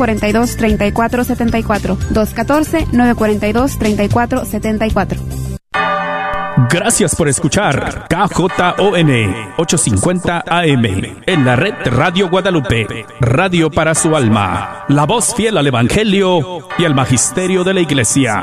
214-942-3474. 214-942-3474. Gracias por escuchar KJON 850 AM en la red Radio Guadalupe, radio para su alma, la voz fiel al Evangelio y al Magisterio de la Iglesia.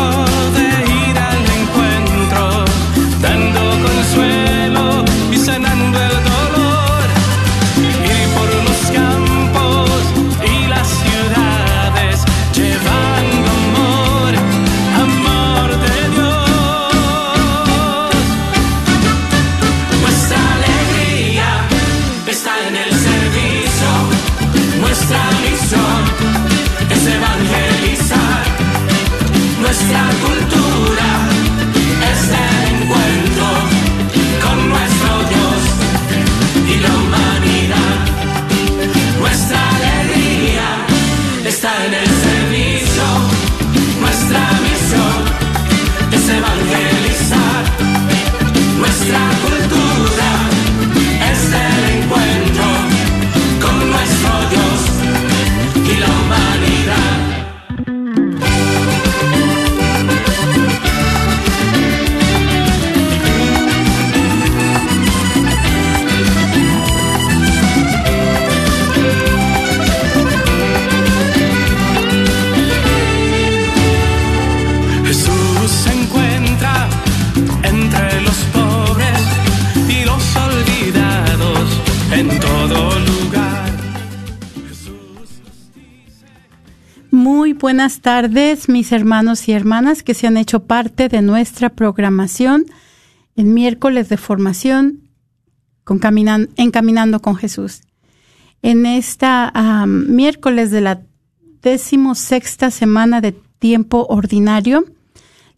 buenas tardes, mis hermanos y hermanas que se han hecho parte de nuestra programación en miércoles de formación con con Jesús. En esta miércoles de la decimosexta semana de tiempo ordinario,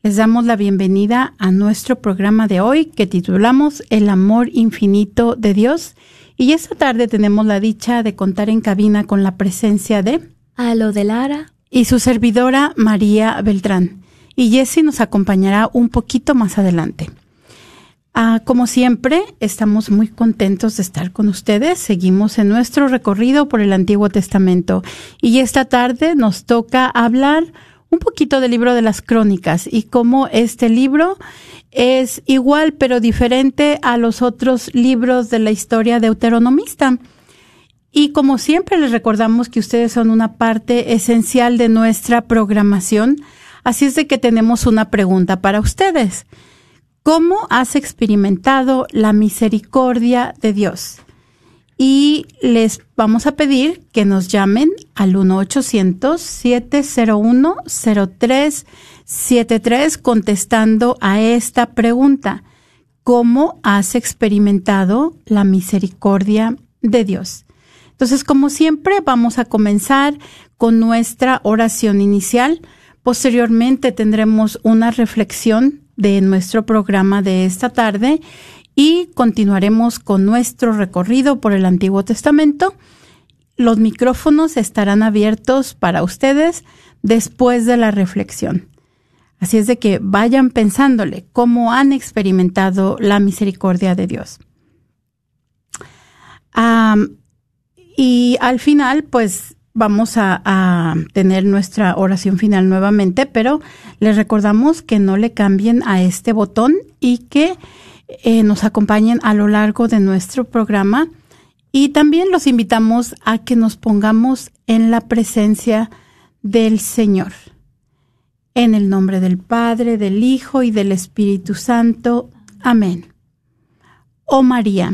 les damos la bienvenida a nuestro programa de hoy que titulamos El amor infinito de Dios. Y esta tarde tenemos la dicha de contar en cabina con la presencia de A lo de Lara. Y su servidora María Beltrán. Y Jessie nos acompañará un poquito más adelante. Ah, como siempre, estamos muy contentos de estar con ustedes. Seguimos en nuestro recorrido por el Antiguo Testamento. Y esta tarde nos toca hablar un poquito del libro de las crónicas y cómo este libro es igual pero diferente a los otros libros de la historia deuteronomista. Y como siempre les recordamos que ustedes son una parte esencial de nuestra programación, así es de que tenemos una pregunta para ustedes. ¿Cómo has experimentado la misericordia de Dios? Y les vamos a pedir que nos llamen al 1-800-701-0373 contestando a esta pregunta. ¿Cómo has experimentado la misericordia de Dios? Entonces, como siempre, vamos a comenzar con nuestra oración inicial. Posteriormente tendremos una reflexión de nuestro programa de esta tarde y continuaremos con nuestro recorrido por el Antiguo Testamento. Los micrófonos estarán abiertos para ustedes después de la reflexión. Así es de que vayan pensándole cómo han experimentado la misericordia de Dios. Am, y al final, pues vamos a, tener nuestra oración final nuevamente, pero les recordamos que no le cambien a este botón y que eh, nos acompañen a lo largo de nuestro programa. Y también los invitamos a que nos pongamos en la presencia del Señor. En el nombre del Padre, del Hijo y del Espíritu Santo. Amén. Oh María,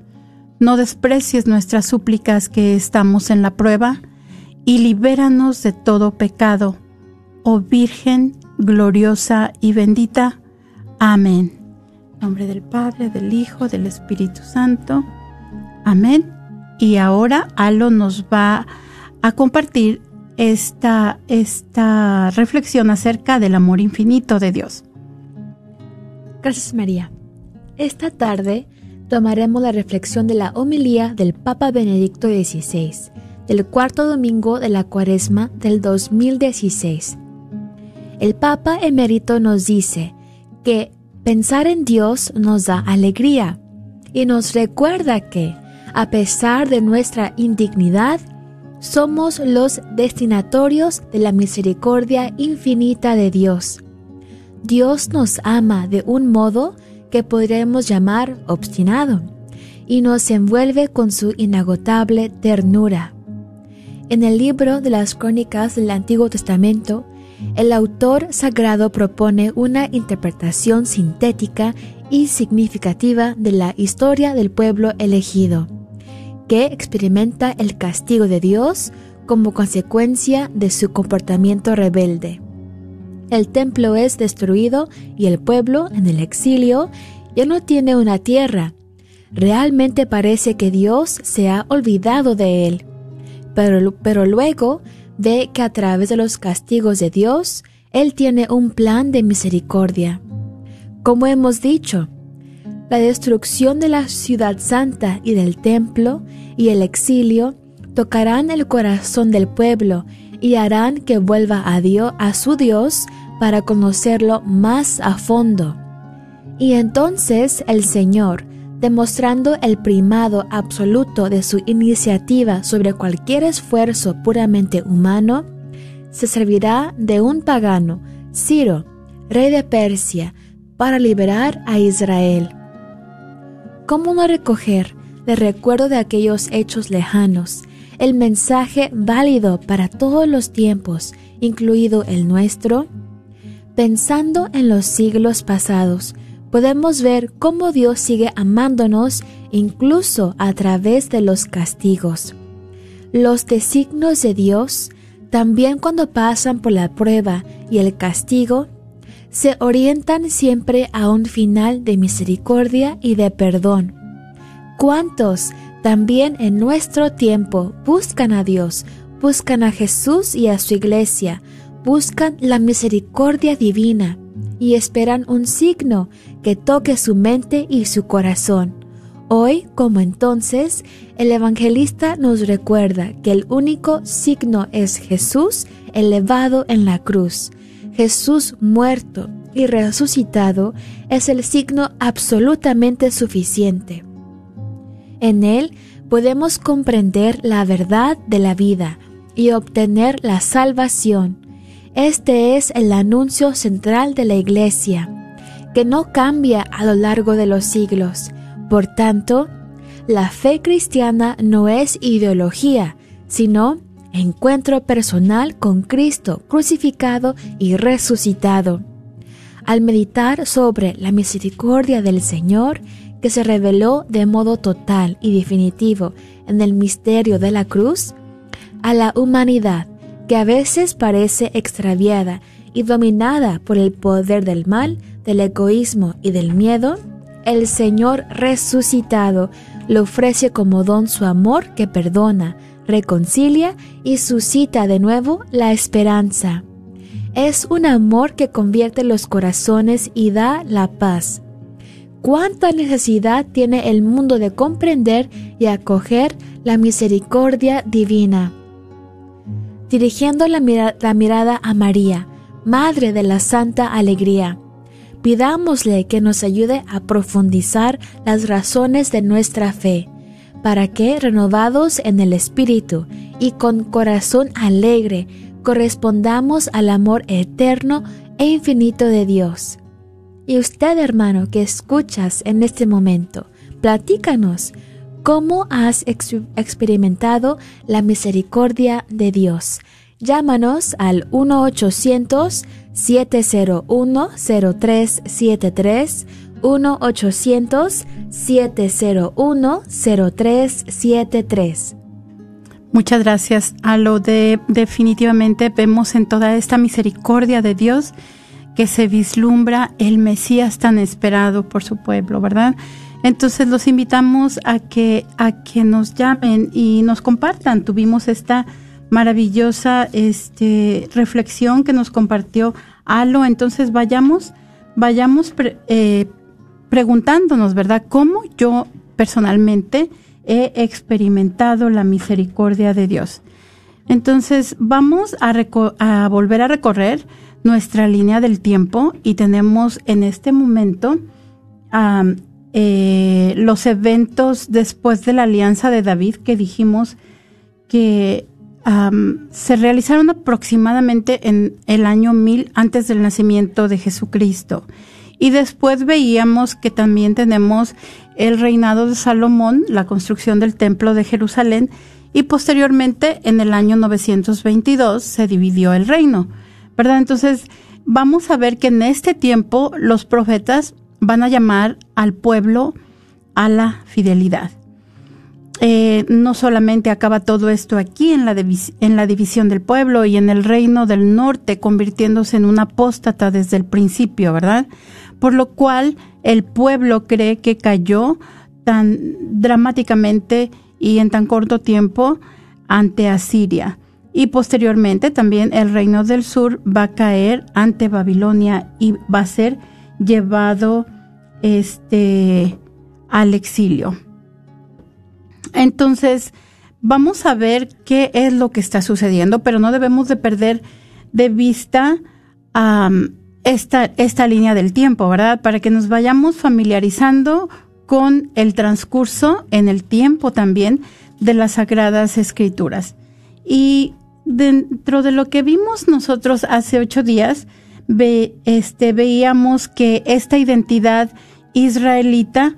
No desprecies nuestras súplicas que estamos en la prueba y libéranos de todo pecado, oh Virgen gloriosa y bendita. Amén. En nombre del Padre, del Hijo, del Espíritu Santo. Amén. Y ahora Alo nos va a compartir esta, esta reflexión acerca del amor infinito de Dios. Gracias María. Esta tarde tomaremos la reflexión de la homilía del Papa Benedicto XVI, del cuarto domingo de la cuaresma del 2016. El Papa emérito nos dice que pensar en Dios nos da alegría y nos recuerda que, a pesar de nuestra indignidad, somos los destinatorios de la misericordia infinita de Dios. Dios nos ama de un modo que podríamos llamar obstinado y nos envuelve con su inagotable ternura. En el libro de las crónicas del Antiguo Testamento, el autor sagrado propone una interpretación sintética y significativa de la historia del pueblo elegido que experimenta el castigo de Dios como consecuencia de su comportamiento rebelde. El templo es destruido y el pueblo, en el exilio, ya no tiene una tierra. Realmente parece que Dios se ha olvidado de él. Pero, pero luego ve que a través de los castigos de Dios, Él tiene un plan de misericordia. Como hemos dicho, la destrucción de la ciudad santa y del templo y el exilio tocarán el corazón del pueblo y harán que vuelva a Dios, a su Dios, para conocerlo más a fondo. Y entonces el Señor, demostrando el primado absoluto de su iniciativa sobre cualquier esfuerzo puramente humano, se servirá de un pagano, Ciro, rey de Persia, para liberar a Israel. ¿Cómo no recoger, de recuerdo de aquellos hechos lejanos, el mensaje válido para todos los tiempos, incluido el nuestro? Pensando en los siglos pasados, podemos ver cómo Dios sigue amándonos incluso a través de los castigos. Los designios de Dios, también cuando pasan por la prueba y el castigo, se orientan siempre a un final de misericordia y de perdón. ¿Cuántos también en nuestro tiempo buscan a Dios, buscan a Jesús y a su iglesia, buscan la misericordia divina y esperan un signo que toque su mente y su corazón? Hoy, como entonces, el evangelista nos recuerda que el único signo es Jesús elevado en la cruz Jesús muerto y resucitado es el signo absolutamente suficiente. En él podemos comprender la verdad de la vida y obtener la salvación. Este es el anuncio central de la Iglesia, que no cambia a lo largo de los siglos. Por tanto, la fe cristiana no es ideología, sino encuentro personal con Cristo crucificado y resucitado. Al meditar sobre la misericordia del Señor, que se reveló de modo total y definitivo en el misterio de la cruz, a la humanidad, que a veces parece extraviada y dominada por el poder del mal, del egoísmo y del miedo, el Señor resucitado le ofrece como don su amor que perdona, reconcilia y suscita de nuevo la esperanza. Es un amor que convierte los corazones y da la paz. cuánta necesidad tiene el mundo de comprender y acoger la misericordia divina. Dirigiendo la, mirada a María, Madre de la Santa Alegría, pidámosle que nos ayude a profundizar las razones de nuestra fe, para que, renovados en el Espíritu y con corazón alegre, correspondamos al amor eterno e infinito de Dios. Y usted, hermano, que escuchas en este momento, platícanos cómo has experimentado la misericordia de Dios. Llámanos al 1-800-701-0373, 1-800-701-0373. Muchas gracias a lo de definitivamente vemos en toda esta misericordia de Dios que se vislumbra el Mesías tan esperado por su pueblo, ¿verdad? Entonces los invitamos a que a que nos llamen y nos compartan. Tuvimos esta maravillosa este, reflexión que nos compartió Alo. Entonces vayamos vayamos eh, preguntándonos, ¿verdad? ¿Cómo yo personalmente he experimentado la misericordia de Dios. Entonces vamos a, volver a recorrer nuestra línea del tiempo y tenemos en este momento eh, los eventos después de la alianza de David que dijimos que se realizaron aproximadamente en el año 1000 antes del nacimiento de Jesucristo. Y después veíamos que también tenemos el reinado de Salomón, la construcción del templo de Jerusalén, y posteriormente en el año 922 se dividió el reino, ¿verdad? Entonces vamos a ver que en este tiempo los profetas van a llamar al pueblo a la fidelidad. Eh, no solamente acaba todo esto aquí en la, en la división del pueblo y en el reino del norte convirtiéndose en una apóstata desde el principio, ¿verdad? Por lo cual el pueblo cree que cayó tan dramáticamente y en tan corto tiempo ante Asiria. Y posteriormente también el reino del sur va a caer ante Babilonia y va a ser llevado este al exilio. Entonces, vamos a ver qué es lo que está sucediendo, pero no debemos de perder de vista a esta, esta línea del tiempo, ¿verdad? Para que nos vayamos familiarizando con el transcurso en el tiempo también de las sagradas escrituras. Y dentro de lo que vimos nosotros hace ocho días, ve, este, veíamos que esta identidad israelita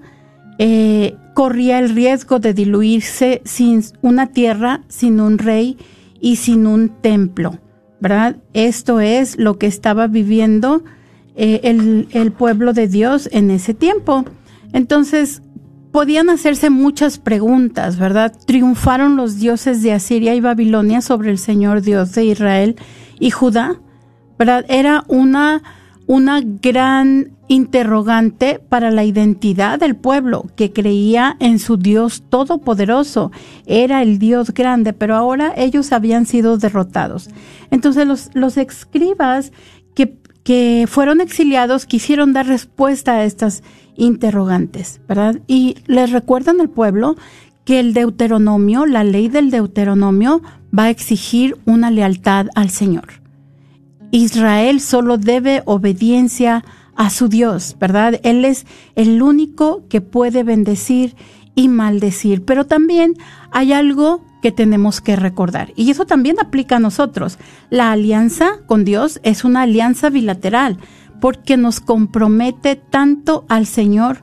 eh, corría el riesgo de diluirse sin una tierra, sin un rey y sin un templo. ¿Verdad? Esto es lo que estaba viviendo eh, el, el pueblo de Dios en ese tiempo. Entonces, podían hacerse muchas preguntas, ¿verdad? ¿Triunfaron los dioses de Asiria y Babilonia sobre el Señor Dios de Israel y Judá? ¿Verdad? Era una una gran interrogante para la identidad del pueblo que creía en su Dios todopoderoso. Era el Dios grande, pero ahora ellos habían sido derrotados. Entonces los, los escribas que, que fueron exiliados quisieron dar respuesta a estas interrogantes, ¿verdad? Y les recuerdan al pueblo que el Deuteronomio, la ley del Deuteronomio, va a exigir una lealtad al Señor. Israel solo debe obediencia a su Dios, ¿verdad? Él es el único que puede bendecir y maldecir. Pero también hay algo que tenemos que recordar. Y eso también aplica a nosotros. La alianza con Dios es una alianza bilateral porque nos compromete tanto al Señor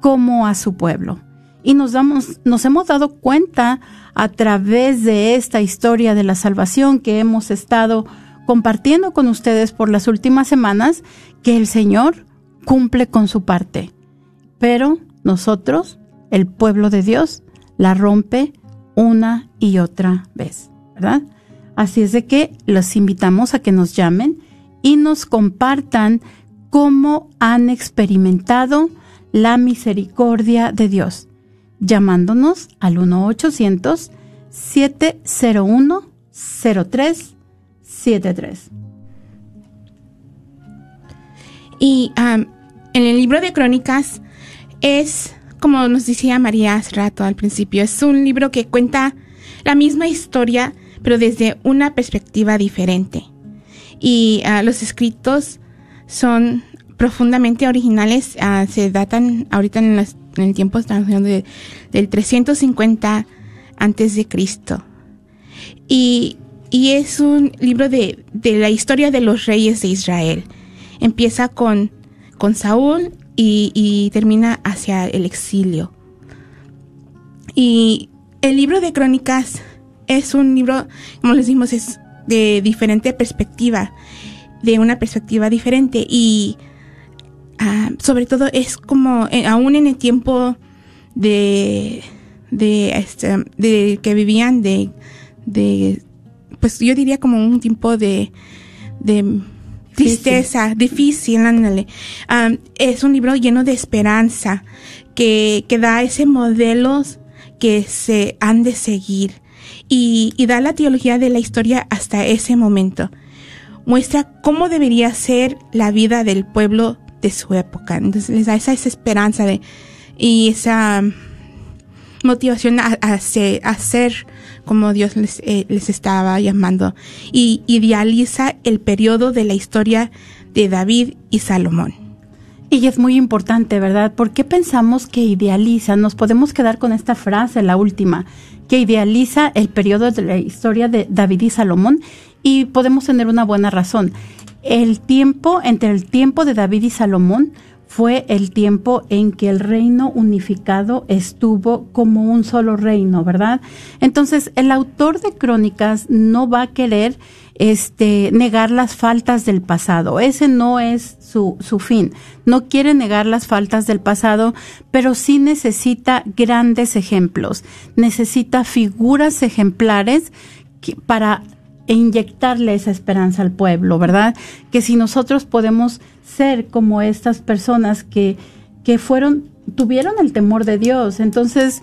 como a su pueblo. Y nos damos, nos hemos dado cuenta a través de esta historia de la salvación que hemos estado compartiendo con ustedes por las últimas semanas que el Señor cumple con su parte. Pero nosotros, el pueblo de Dios, la rompe una y otra vez, ¿verdad? Así es de que los invitamos a que nos llamen y nos compartan cómo han experimentado la misericordia de Dios, llamándonos al 1-800-701-03 7.3. Y en el libro de Crónicas es, como nos decía María hace rato al principio, es un libro que cuenta la misma historia, pero desde una perspectiva diferente. Y ah, los escritos son profundamente originales, ah, se datan ahorita en, el tiempo, de- del 350 antes de Cristo. Y, y es un libro de, de la historia de los reyes de Israel. Empieza con, con Saúl y, termina hacia el exilio. Y el libro de crónicas es un libro, como les dijimos, es de diferente perspectiva, de una perspectiva diferente. Y ah, sobre todo es como, eh, aún en el tiempo de, de, este, de que vivían de, pues yo diría como un tiempo de, de tristeza, difícil, ándale. Am, es un libro lleno de esperanza que, que da ese modelo que se han de seguir y, y da la teología de la historia hasta ese momento. Muestra cómo debería ser la vida del pueblo de su época. Entonces les da esa, esa esperanza de, y esa motivación a, a ser como Dios les, eh, les estaba llamando. Y idealiza el periodo de la historia de David y Salomón. Y es muy importante, ¿verdad? ¿Por qué pensamos que idealiza? Nos podemos quedar con esta frase, la última, que idealiza el periodo de la historia de David y Salomón y podemos tener una buena razón. El tiempo, entre el tiempo de David y Salomón, fue el tiempo en que el reino unificado estuvo como un solo reino, ¿verdad? Entonces, el autor de crónicas no va a querer este, negar las faltas del pasado. Ese no es su, su fin. No quiere negar las faltas del pasado, pero sí necesita grandes ejemplos. Necesita figuras ejemplares que- para inyectarle esa esperanza al pueblo, ¿verdad? Que si nosotros podemos ser como estas personas que, que fueron, tuvieron el temor de Dios, entonces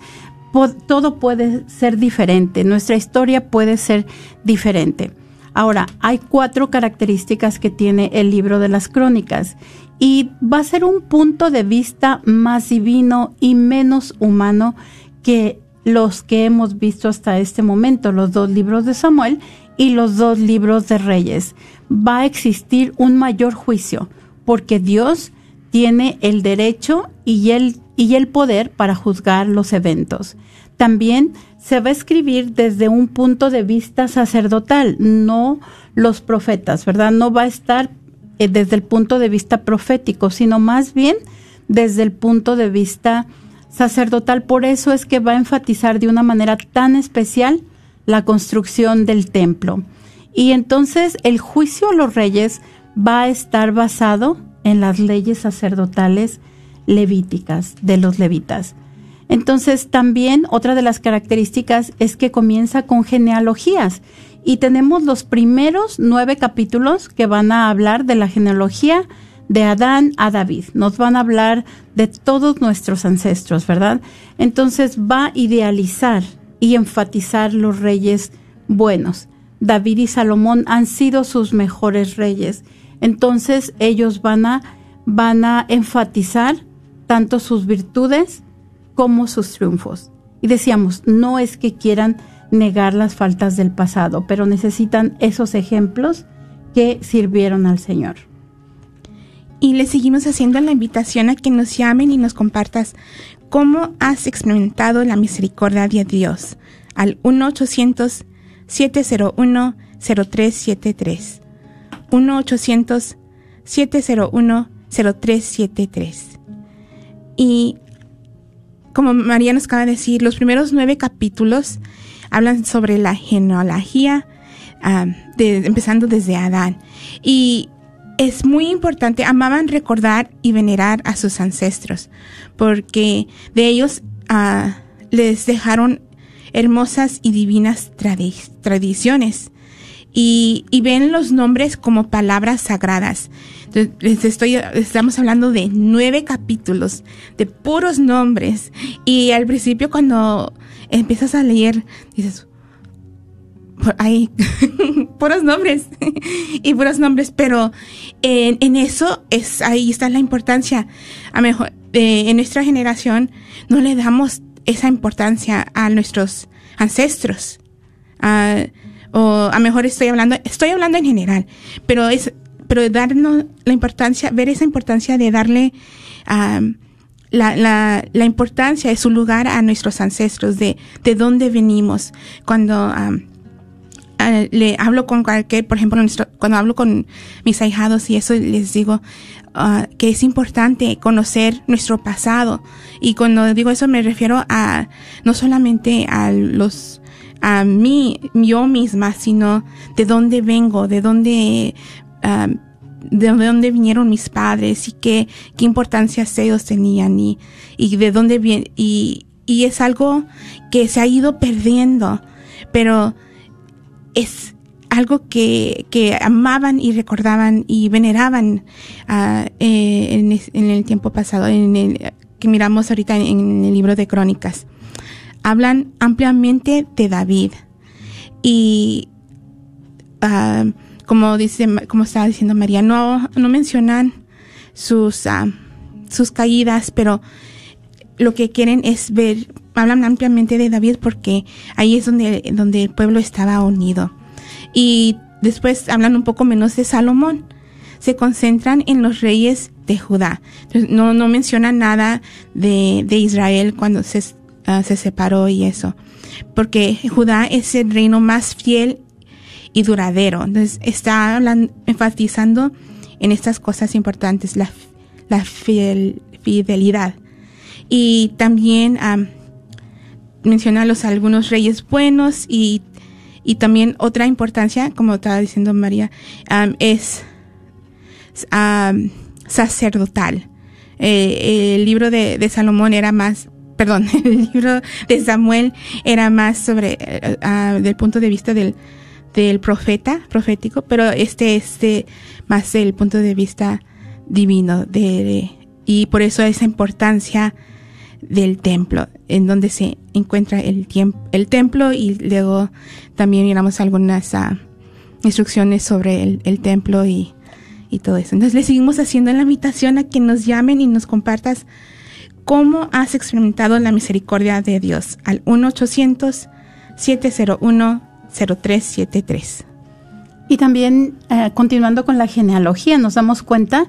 todo puede ser diferente, nuestra historia puede ser diferente. Ahora, hay cuatro características que tiene el libro de las crónicas y va a ser un punto de vista más divino y menos humano que los que hemos visto hasta este momento, los dos libros de Samuel y los dos libros de Reyes. Va a existir un mayor juicio porque Dios tiene el derecho y el, y el poder para juzgar los eventos. También se va a escribir desde un punto de vista sacerdotal, no los profetas, ¿verdad? No va a estar eh, desde el punto de vista profético, sino más bien desde el punto de vista sacerdotal. Por eso es que va a enfatizar de una manera tan especial la construcción del templo. Y entonces el juicio a los reyes va a estar basado en las leyes sacerdotales levíticas de los levitas. Entonces también otra de las características es que comienza con genealogías y tenemos los primeros nueve capítulos que van a hablar de la genealogía de Adán a David. Nos van a hablar de todos nuestros ancestros, ¿verdad? Entonces va a idealizar y enfatizar los reyes buenos. David y Salomón han sido sus mejores reyes. Entonces ellos van a, van a enfatizar tanto sus virtudes como sus triunfos. Y decíamos, no es que quieran negar las faltas del pasado, pero necesitan esos ejemplos que sirvieron al Señor. Y le seguimos haciendo la invitación a que nos llamen y nos compartas cómo has experimentado la misericordia de Dios al 1-800-701-0373. 1-800-701-0373. Y como María nos acaba de decir, los primeros nueve capítulos hablan sobre la genealogía, ah, de- empezando desde Adán. Y es muy importante, amaban recordar y venerar a sus ancestros, porque de ellos ah, les dejaron hermosas y divinas tradi- tradiciones. Y, y ven los nombres como palabras sagradas. Entonces, les estoy, estamos hablando de nueve capítulos, de puros nombres. Y al principio cuando empiezas a leer, dices, hay puros nombres y puros nombres, pero en, en eso es ahí está la importancia. A mejor eh, en nuestra generación no le damos esa importancia a nuestros ancestros. Ah, o a mejor estoy hablando, estoy hablando en general, pero es, pero darnos la importancia, ver esa importancia de darle ah, la, la, la importancia de su lugar a nuestros ancestros, de, de dónde venimos. Cuando ah, ah, le hablo con cualquier, por ejemplo, cuando hablo con mis ahijados y eso les digo ah, que es importante conocer nuestro pasado. Y cuando digo eso me refiero a no solamente a los a mí, yo misma, sino de dónde vengo, de dónde ah, de dónde vinieron mis padres y qué, qué importancia ellos tenían y, y de dónde viene y, y es algo que se ha ido perdiendo, pero es algo que, que amaban y recordaban y veneraban ah, eh, en, el tiempo pasado, en el, que miramos ahorita en, en el libro de Crónicas. Hablan ampliamente de David y ah, como dice, como estaba diciendo María, no, no mencionan sus, ah, sus caídas, pero lo que quieren es ver, hablan ampliamente de David porque ahí es donde, donde el pueblo estaba unido. Y después hablan un poco menos de Salomón. Se concentran en los reyes de Judá. Entonces, no, no mencionan nada de, de Israel cuando se, ah, se separó y eso. Porque Judá es el reino más fiel y duradero. Entonces está enfatizando en estas cosas importantes, la, la fiel- fidelidad. Y también am, menciona los algunos reyes buenos y, y también otra importancia, como estaba diciendo María, es sacerdotal. Eh, el libro de, Salomón era más, perdón, el libro de Samuel era más sobre, ah, del punto de vista del, del profeta, profético, pero este es de- más del punto de vista divino, de, y por eso esa importancia del templo, en donde se encuentra el, el templo y luego también miramos algunas ah, instrucciones sobre el, templo y, y todo eso. Entonces le seguimos haciendo la invitación a que nos llamen y nos compartas cómo has experimentado la misericordia de Dios al 1-800-701-0373. Y también, eh, continuando con la genealogía, nos damos cuenta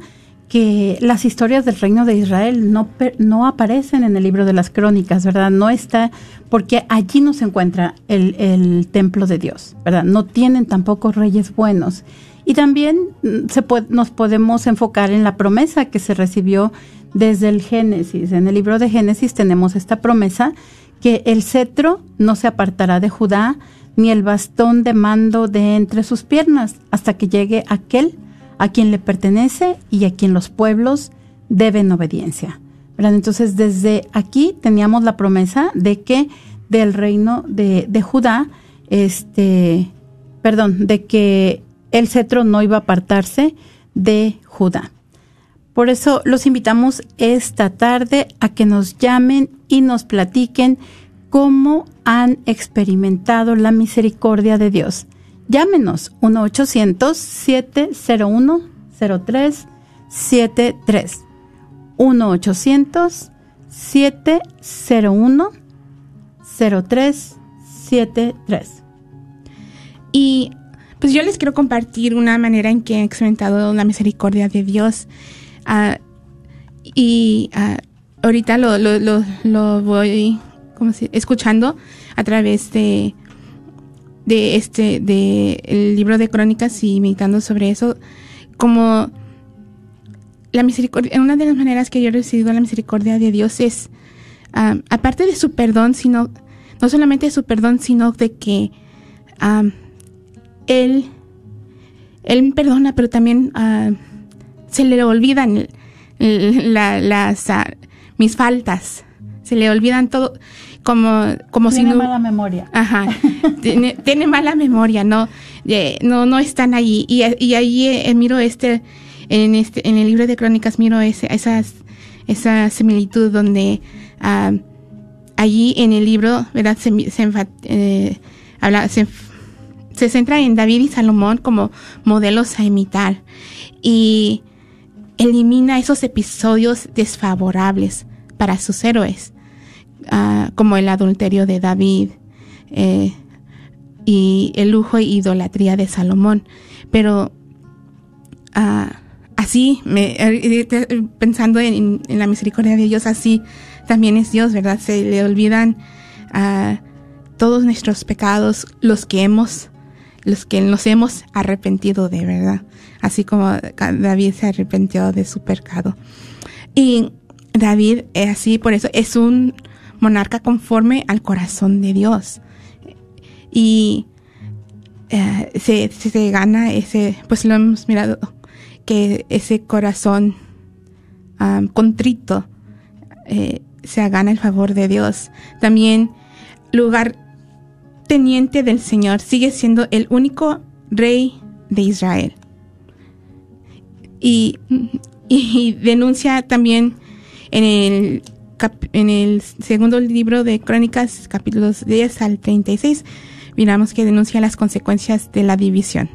que las historias del reino de Israel no, no aparecen en el libro de las crónicas, ¿verdad? No está, porque allí no se encuentra el, el templo de Dios, ¿verdad? No tienen tampoco reyes buenos. Y también mm, se nos podemos enfocar en la promesa que se recibió desde el Génesis. En el libro de Génesis tenemos esta promesa que el cetro no se apartará de Judá, ni el bastón de mando de entre sus piernas, hasta que llegue aquel a quien le pertenece y a quien los pueblos deben obediencia. Entonces, desde aquí teníamos la promesa de que del reino de, de Judá, este, perdón, de que el cetro no iba a apartarse de Judá. Por eso los invitamos esta tarde a que nos llamen y nos platiquen cómo han experimentado la misericordia de Dios. Llámenos 1-800-701-0373. 1-800-701-0373. Y pues yo les quiero compartir una manera en que he experimentado la misericordia de Dios. Ah, y ah, ahorita lo, lo, lo, lo voy ¿cómo se- escuchando a través de, de este de el libro de crónicas y meditando sobre eso. Como la misericordia, una de las maneras que yo he recibido la misericordia de Dios es, aparte de su perdón, sino, no solamente de su perdón, sino de que él, él me perdona, pero también ah, se le olvidan las, ah, mis faltas. Se le olvidan todo, como, como si Tiene no... mala memoria. Ajá. tiene, tiene mala memoria, no, Eh, no, no están ahí. Y, y ahí eh, miro este, en este, en el libro de crónicas miro ese, esas, esa similitud donde ah, allí en el libro, ¿verdad? Se, se enfa- eh, habla, se, se centra en David y Salomón como modelos a imitar y elimina esos episodios desfavorables para sus héroes, ah, como el adulterio de David eh, y el lujo e idolatría de Salomón. Pero ah, así, me, eh, eh, pensando en, la misericordia de Dios, así también es Dios, ¿verdad? Se le olvidan a todos nuestros pecados, los que hemos, los que nos hemos arrepentido de verdad, así como David se arrepintió de su pecado. Y David es así, por eso es un monarca conforme al corazón de Dios. Y eh, se, se, gana ese, pues lo hemos mirado, que ese corazón contrito eh, se gana el favor de Dios. También lugar teniente del Señor sigue siendo el único rey de Israel. Y, y denuncia también en el, en el segundo libro de Crónicas, capítulos 10 al 36, miramos que denuncia las consecuencias de la división.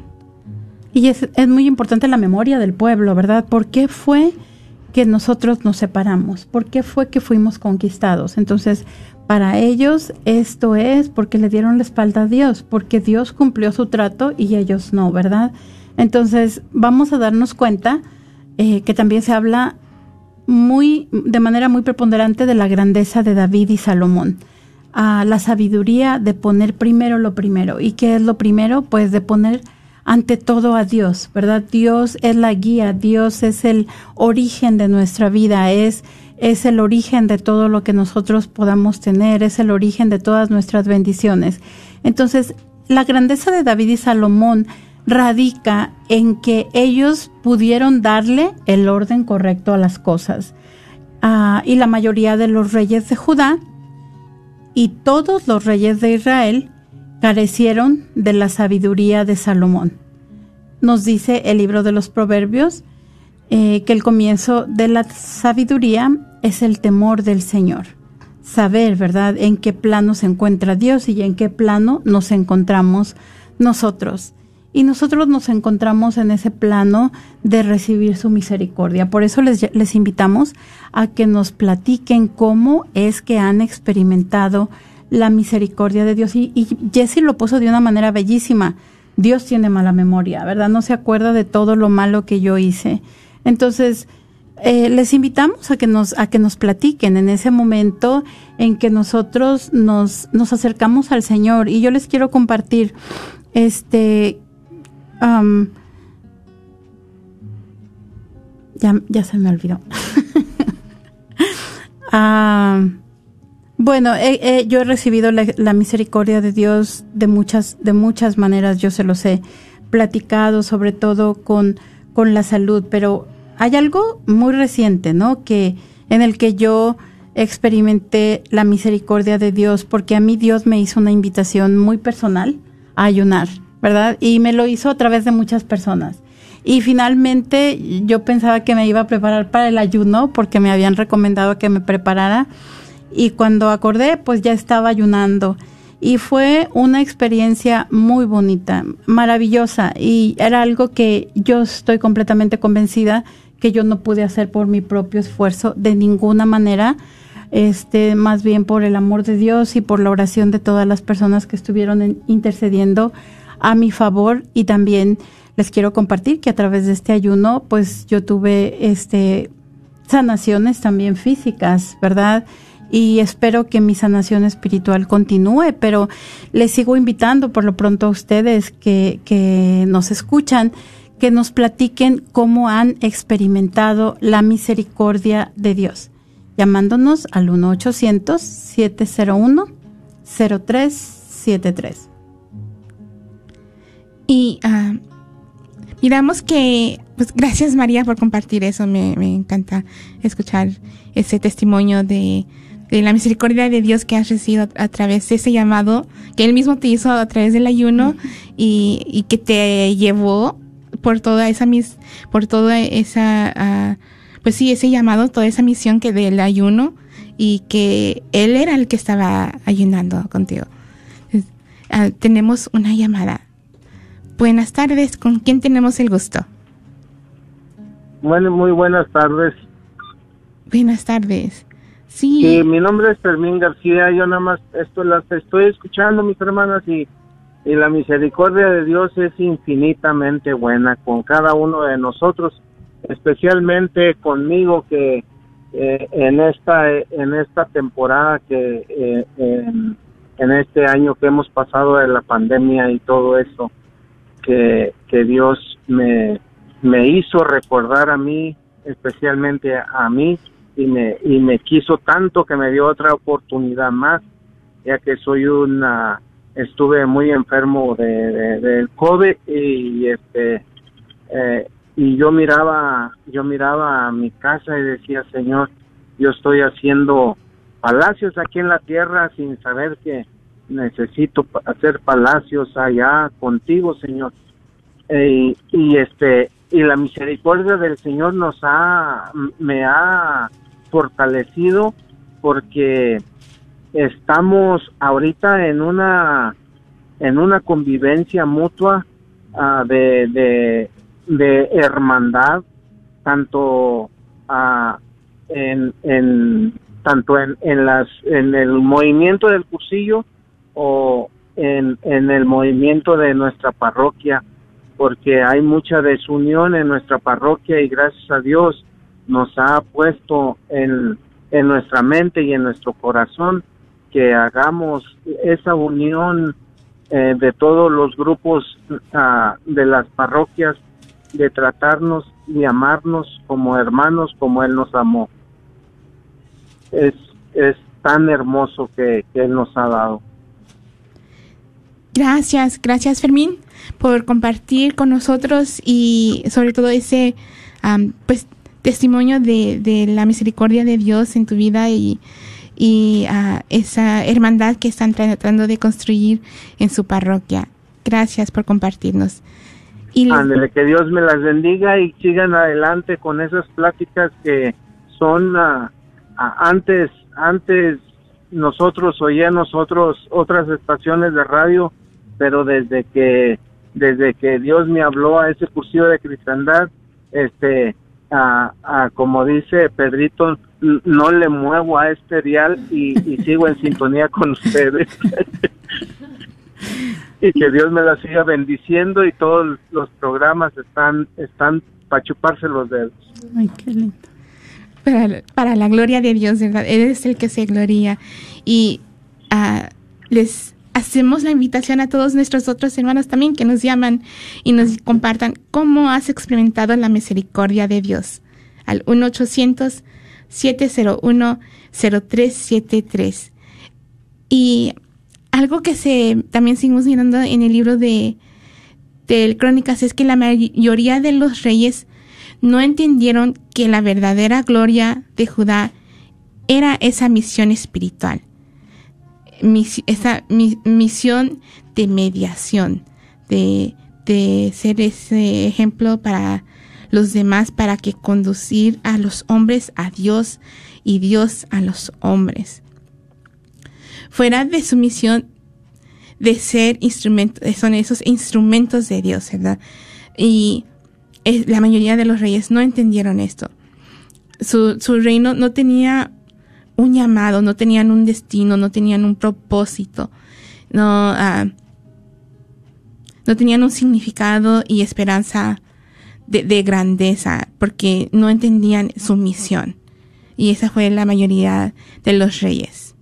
Y es, muy importante la memoria del pueblo, ¿verdad? ¿Por qué fue que nosotros nos separamos? ¿Por qué fue que fuimos conquistados? Entonces, para ellos esto es porque le dieron la espalda a Dios, porque Dios cumplió su trato y ellos no, ¿verdad? Entonces, vamos a darnos cuenta eh, que también se habla muy, de manera muy preponderante de la grandeza de David y Salomón. A la sabiduría de poner primero lo primero. ¿Y qué es lo primero? Pues de poner ante todo a Dios, ¿verdad? Dios es la guía, Dios es el origen de nuestra vida, es, es el origen de todo lo que nosotros podamos tener, es el origen de todas nuestras bendiciones. Entonces, la grandeza de David y Salomón radica en que ellos pudieron darle el orden correcto a las cosas. Ah, y la mayoría de los reyes de Judá y todos los reyes de Israel carecieron de la sabiduría de Salomón. Nos dice el libro de los Proverbios eh, que el comienzo de la sabiduría es el temor del Señor. Saber, ¿verdad?, en qué plano se encuentra Dios y en qué plano nos encontramos nosotros y nosotros nos encontramos en ese plano de recibir su misericordia. Por eso les, les invitamos a que nos platiquen cómo es que han experimentado la misericordia de Dios. Y, Jesse lo puso de una manera bellísima. Dios tiene mala memoria, ¿verdad? No se acuerda de todo lo malo que yo hice. Entonces, eh, les invitamos a que nos a que nos platiquen en ese momento en que nosotros nos nos acercamos al Señor y yo les quiero compartir este ya, ya se me olvidó. bueno, yo he recibido la, misericordia de Dios de muchas, de muchas maneras, yo se los he platicado, sobre todo con, con la salud, pero hay algo muy reciente, ¿no? Que en el que yo experimenté la misericordia de Dios, porque a mí Dios me hizo una invitación muy personal a ayunar. ¿Verdad? Y me lo hizo a través de muchas personas. Y finalmente yo pensaba que me iba a preparar para el ayuno porque me habían recomendado que me preparara. Y cuando acordé, pues ya estaba ayunando. Y fue una experiencia muy bonita, maravillosa. Y era algo que yo estoy completamente convencida que yo no pude hacer por mi propio esfuerzo de ninguna manera. Este, más bien por el amor de Dios y por la oración de todas las personas que estuvieron intercediendo a mi favor y también les quiero compartir que a través de este ayuno pues yo tuve este sanaciones también físicas, ¿verdad? Y espero que mi sanación espiritual continúe, pero les sigo invitando por lo pronto a ustedes que, que nos escuchan, que nos platiquen cómo han experimentado la misericordia de Dios, llamándonos al 1-800-701-0373. Y uh, miramos que, pues gracias María por compartir eso, me, me encanta escuchar ese testimonio de, de, la misericordia de Dios que has recibido a, través de ese llamado que Él mismo te hizo a través del ayuno y, y, que te llevó por toda esa mis, por toda esa, uh, pues sí, ese llamado, toda esa misión que del ayuno y que Él era el que estaba ayunando contigo. Uh, tenemos una llamada Buenas tardes, ¿con quién tenemos el gusto? Bueno, muy buenas tardes. Buenas tardes. Sí. Sí, mi nombre es Fermín García. Yo nada más esto las estoy escuchando, mis hermanas, y, y la misericordia de Dios es infinitamente buena con cada uno de nosotros, especialmente conmigo que eh, en esta en esta temporada que eh, en, en este año que hemos pasado de la pandemia y todo eso que, Dios me, me hizo recordar a mí, especialmente a mí, y me, y me quiso tanto que me dio otra oportunidad más, ya que soy una, estuve muy enfermo de, de- del COVID y este, eh, y yo miraba, yo miraba a mi casa y decía, Señor, yo estoy haciendo palacios aquí en la tierra sin saber que necesito hacer palacios allá contigo, Señor. Y, este y la misericordia del Señor nos ha me ha fortalecido porque estamos ahorita en una en una convivencia mutua ah, de, de hermandad tanto ah, en, en tanto en, en las en el movimiento del cursillo o en, en el movimiento de nuestra parroquia porque hay mucha desunión en nuestra parroquia y gracias a Dios nos ha puesto en, en nuestra mente y en nuestro corazón que hagamos esa unión eh, de todos los grupos ah, de las parroquias de tratarnos y amarnos como hermanos como Él nos amó. Es, es tan hermoso que, que Él nos ha dado. Gracias, gracias Fermín por compartir con nosotros y sobre todo ese pues testimonio de, la misericordia de Dios en tu vida y, y ah, esa hermandad que están tratando de construir en su parroquia. Gracias por compartirnos. Y que Dios me las bendiga y sigan adelante con esas pláticas que son ah, antes antes nosotros oía nosotros otras estaciones de radio, pero desde que desde que Dios me habló a ese cursillo de cristiandad, este a, a, como dice Pedrito, no le muevo a este dial y, y sigo en sintonía con ustedes. y que Dios me la siga bendiciendo y todos los programas están están para chuparse los dedos. Ay, qué lindo. para, para la gloria de Dios, ¿verdad? Él es el que se gloria. Y ah, les hacemos la invitación a todos nuestros otros hermanos también que nos llaman y nos compartan cómo has experimentado la misericordia de Dios. Al 1-800-701-0373. Y algo que se también seguimos mirando en el libro de, de Crónicas es que la mayoría de los reyes no entendieron que la verdadera gloria de Judá era esa misión espiritual, esa mi- misión de mediación, de, de ser ese ejemplo para los demás, para que conducir a los hombres a Dios y Dios a los hombres. Fuera de su misión de ser instrumentos, son esos instrumentos de Dios, ¿verdad? Y la mayoría de los reyes no entendieron esto. Su, su reino no tenía un llamado, no tenían un destino, no tenían un propósito, no, ah, no tenían un significado y esperanza de, de grandeza, porque no entendían su misión. Y esa fue la mayoría de los reyes.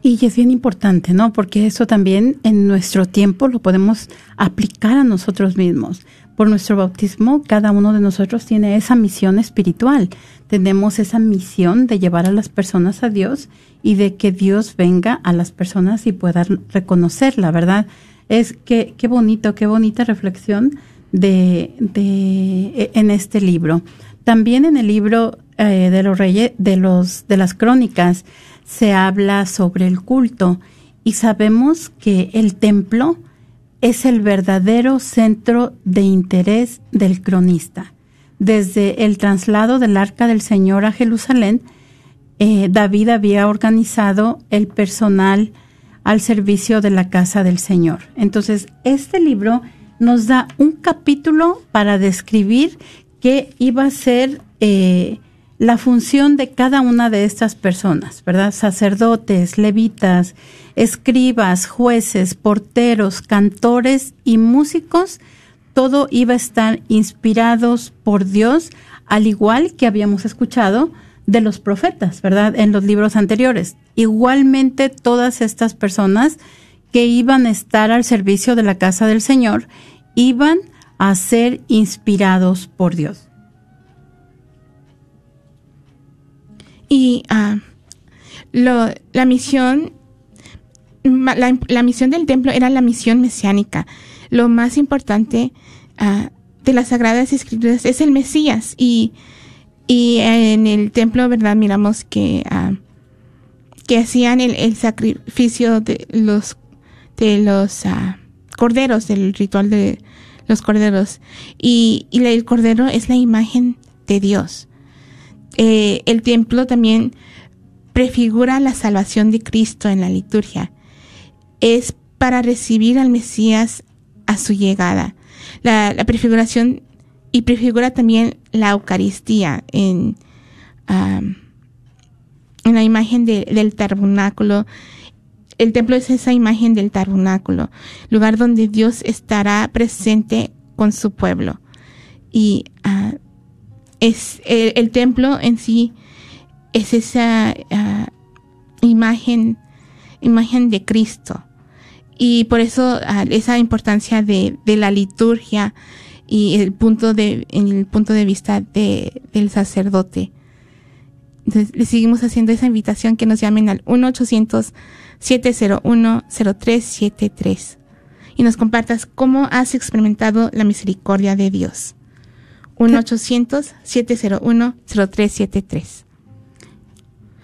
Y es bien importante, ¿no? Porque eso también en nuestro tiempo lo podemos aplicar a nosotros mismos. Por nuestro bautismo, cada uno de nosotros tiene esa misión espiritual. Tenemos esa misión de llevar a las personas a Dios y de que Dios venga a las personas y pueda reconocerla, ¿verdad? Es que qué bonito, qué bonita reflexión de, de en este libro. También en el libro eh, de los reyes, de los de las crónicas, se habla sobre el culto y sabemos que el templo es el verdadero centro de interés del cronista. Desde el traslado del arca del Señor a Jerusalén, eh, David había organizado el personal al servicio de la casa del Señor. Entonces, este libro nos da un capítulo para describir qué iba a ser eh, la función de cada una de estas personas, ¿verdad? Sacerdotes, levitas, escribas, jueces, porteros, cantores y músicos, todo iba a estar inspirados por Dios, al igual que habíamos escuchado de los profetas, ¿verdad? En los libros anteriores. Igualmente todas estas personas que iban a estar al servicio de la casa del Señor iban a ser inspirados por Dios. Y ah, lo, la misión, la, la, misión del templo era la misión mesiánica. Lo más importante ah, de las Sagradas Escrituras es el Mesías. Y, y en el templo, ¿verdad? Miramos que, ah, que hacían el, el, sacrificio de los, de los corderos, del ritual de los corderos. Y, y el cordero es la imagen de Dios. Eh, el templo también prefigura la salvación de Cristo en la liturgia. Es para recibir al Mesías a su llegada. La, prefiguración y prefigura también la Eucaristía en, en la imagen del tabernáculo. El templo es esa imagen del tabernáculo, lugar donde Dios estará presente con su pueblo. Y uh, es el, templo en sí es esa uh, imagen imagen de Cristo. Y por eso uh, esa importancia de, de, la liturgia y el punto de el punto de vista de, del sacerdote. Entonces le seguimos haciendo esa invitación que nos llamen al 1 800 701 0373 y nos compartas cómo has experimentado la misericordia de Dios 1-800-701-0373.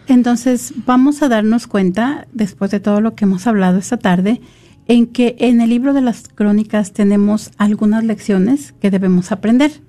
Entonces, vamos a darnos cuenta, después de todo lo que hemos hablado esta tarde, en que en el libro de las crónicas tenemos algunas lecciones que debemos aprender,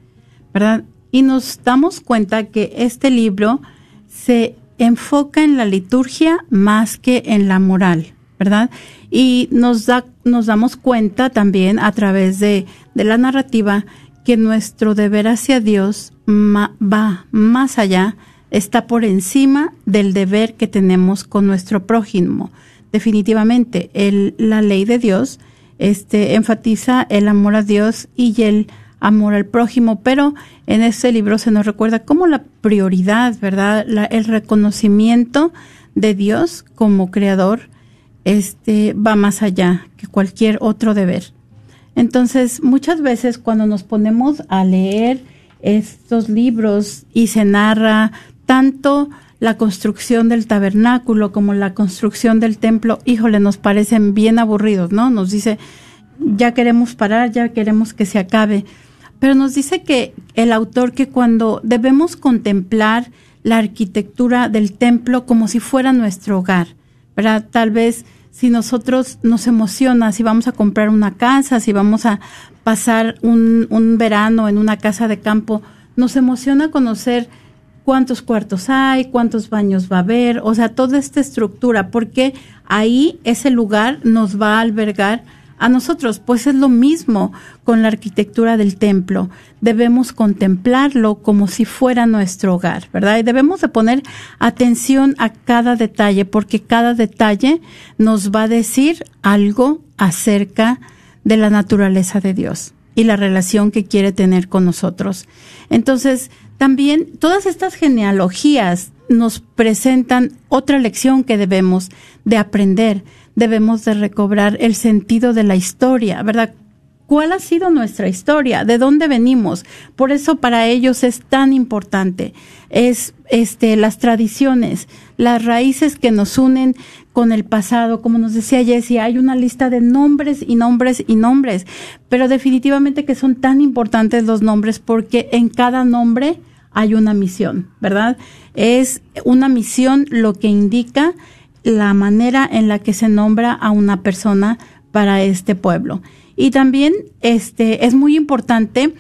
¿verdad? Y nos damos cuenta que este libro se enfoca en la liturgia más que en la moral, ¿verdad? Y nos da, nos damos cuenta también a través de, de la narrativa que nuestro deber hacia Dios va más allá, está por encima del deber que tenemos con nuestro prójimo. Definitivamente, la ley de Dios este, enfatiza el amor a Dios y el amor al prójimo, pero en este libro se nos recuerda como la prioridad, ¿verdad? el reconocimiento de Dios como creador este, va más allá que cualquier otro deber. Entonces, muchas veces cuando nos ponemos a leer estos libros y se narra tanto la construcción del tabernáculo como la construcción del templo, híjole, nos parecen bien aburridos, ¿no? Nos dice, ya queremos parar, ya queremos que se acabe. Pero nos dice que el autor que cuando debemos contemplar la arquitectura del templo como si fuera nuestro hogar, ¿verdad? Tal vez si nosotros nos emociona, si vamos a comprar una casa, si vamos a pasar un, un verano en una casa de campo, nos emociona conocer cuántos cuartos hay, cuántos baños va a haber, o sea, toda esta estructura, porque ahí ese lugar nos va a albergar a nosotros, pues es lo mismo con la arquitectura del templo. Debemos contemplarlo como si fuera nuestro hogar, ¿verdad? Y debemos de poner atención a cada detalle, porque cada detalle nos va a decir algo acerca de la naturaleza de Dios y la relación que quiere tener con nosotros. Entonces, también todas estas genealogías nos presentan otra lección que debemos de aprender debemos de recobrar el sentido de la historia, ¿verdad? ¿Cuál ha sido nuestra historia? ¿De dónde venimos? Por eso para ellos es tan importante. Es este las tradiciones, las raíces que nos unen con el pasado, como nos decía Jessie, hay una lista de nombres y nombres y nombres, pero definitivamente que son tan importantes los nombres porque en cada nombre hay una misión, ¿verdad? Es una misión lo que indica la manera en la que se nombra a una persona para este pueblo. Y también este, es muy importante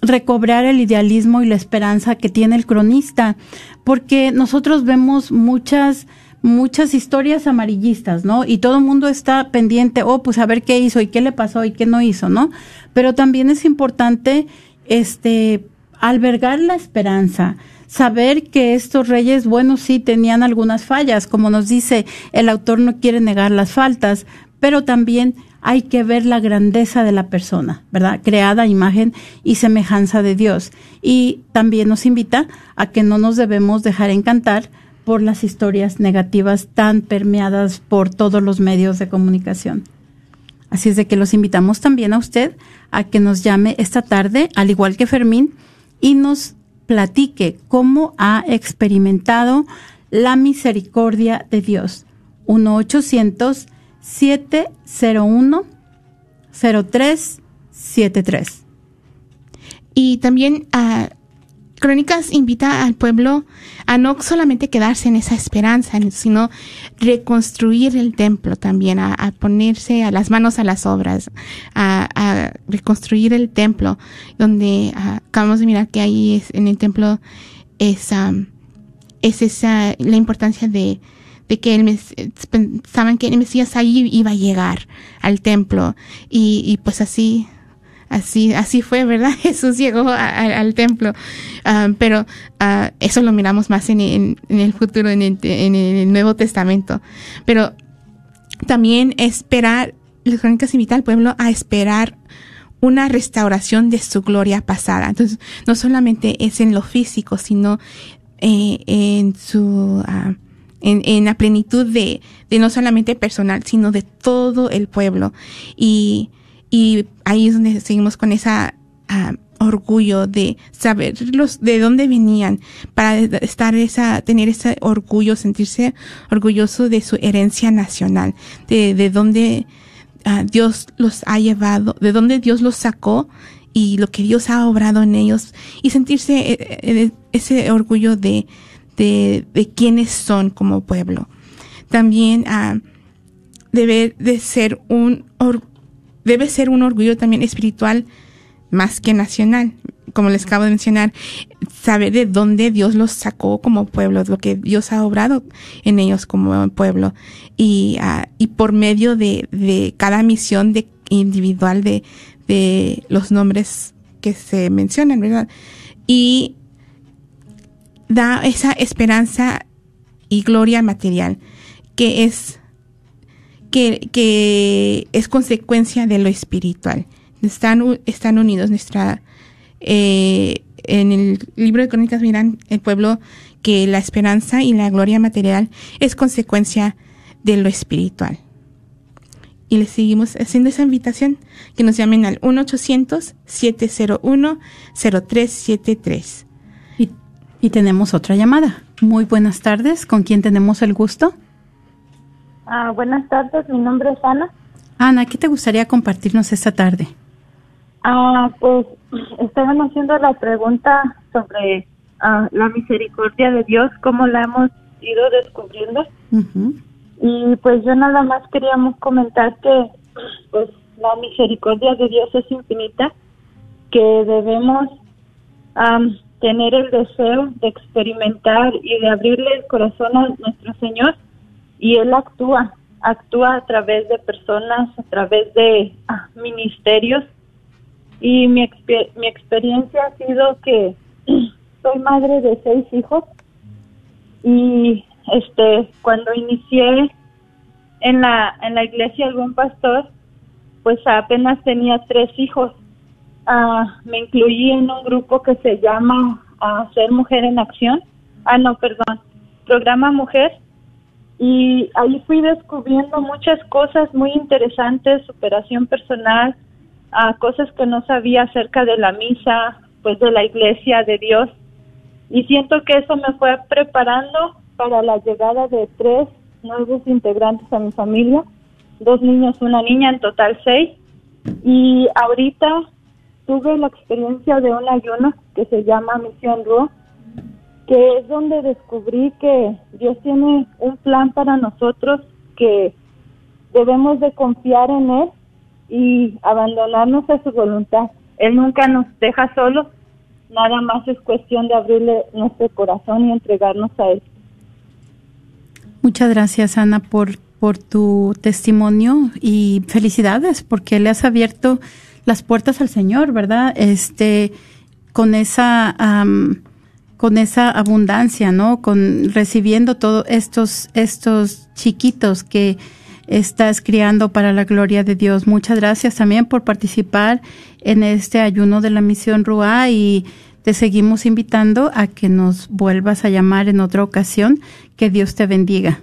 recobrar el idealismo y la esperanza que tiene el cronista, porque nosotros vemos muchas muchas historias amarillistas, ¿no? Y todo el mundo está pendiente, oh, pues a ver qué hizo y qué le pasó y qué no hizo, ¿no? Pero también es importante, este, albergar la esperanza, saber que estos reyes, bueno, sí tenían algunas fallas, como nos dice, el autor no quiere negar las faltas, pero también hay que ver la grandeza de la persona, ¿verdad? Creada imagen y semejanza de Dios. Y también nos invita a que no nos debemos dejar encantar por las historias negativas tan permeadas por todos los medios de comunicación. Así es de que los invitamos también a usted a que nos llame esta tarde, al igual que Fermín, y nos platique cómo ha experimentado la misericordia de Dios. 1 800 701 0373. Y también a Crónicas invita al pueblo a no solamente quedarse en esa esperanza, sino reconstruir el templo también, a, ponerse a las manos a las obras, a, reconstruir el templo, donde ah, acabamos de mirar que ahí es, en el templo es, es esa la importancia de, de que el pensaban que el Mesías ahí iba a llegar al templo y, y pues así así así fue verdad Jesús llegó al templo. Ah, pero uh, eso lo miramos más en, en, el futuro en el, en el, Nuevo Testamento. Pero también esperar las crónicas invita al pueblo a esperar una restauración de su gloria pasada. Entonces no solamente es en lo físico sino eh, en su uh, en, la plenitud de, de, no solamente personal, sino de todo el pueblo. Y, y ahí es donde seguimos con esa ah, orgullo de saber los, de dónde venían, para estar esa, tener ese orgullo, sentirse orgulloso de su herencia nacional, de, de dónde uh, Dios los ha llevado, de dónde Dios los sacó y lo que Dios ha obrado en ellos y sentirse eh, eh, ese orgullo de, de, de quiénes son como pueblo. También uh, debe de ser un debe ser un orgullo también espiritual más que nacional. Como les acabo de mencionar, saber de dónde Dios los sacó como pueblo, lo que Dios ha obrado en ellos como pueblo. Y, uh, y por medio de, de cada misión de individual de, de los nombres que se mencionan, ¿verdad? Y da esa esperanza y gloria material que es que, es consecuencia de lo espiritual. Están, están unidos nuestra eh, en el libro de crónicas miran el pueblo que la esperanza y la gloria material es consecuencia de lo espiritual. Y les seguimos haciendo esa invitación que nos llamen al 1-800-701-0373. Y tenemos otra llamada. Muy buenas tardes. ¿Con quién tenemos el gusto? Ah, buenas tardes. Mi nombre es Ana. Ana, ¿qué te gustaría compartirnos esta tarde? Ah, pues estaban haciendo la pregunta sobre ah, la misericordia de Dios, cómo la hemos ido descubriendo. Y pues yo nada más queríamos comentar que pues la misericordia de Dios es infinita, que debemos tener el deseo de experimentar y de abrirle el corazón a nuestro Señor y Él actúa, actúa a través de personas, a través de ah, ministerios y mi, mi experiencia ha sido que soy madre de seis hijos y este cuando inicié en la en la iglesia algún pastor pues apenas tenía tres hijos Ah, me incluí en un grupo que se llama uh, Ser Mujer en Acción. Ah, no, perdón, Programa Mujer. Y ahí fui descubriendo muchas cosas muy interesantes, superación personal, uh, cosas que no sabía acerca de la misa, pues de la iglesia, de Dios. Y siento que eso me fue preparando para la llegada de tres nuevos integrantes a mi familia, dos niños, una niña, en total seis. Y ahorita tuve la experiencia de un ayuno que se llama Misión Ruo, que es donde descubrí que Dios tiene un plan para nosotros que debemos de confiar en Él y abandonarnos a su voluntad. Él nunca nos deja solos, nada más es cuestión de abrirle nuestro corazón y entregarnos a Él. Muchas gracias, Ana, por, por tu testimonio y felicidades porque le has abierto las puertas al Señor, ¿verdad? Este, con esa, con esa abundancia, ¿no? Con recibiendo todos estos, estos chiquitos que estás criando para la gloria de Dios. Muchas gracias también por participar en este ayuno de la misión Ruá y te seguimos invitando a que nos vuelvas a llamar en otra ocasión. Que Dios te bendiga.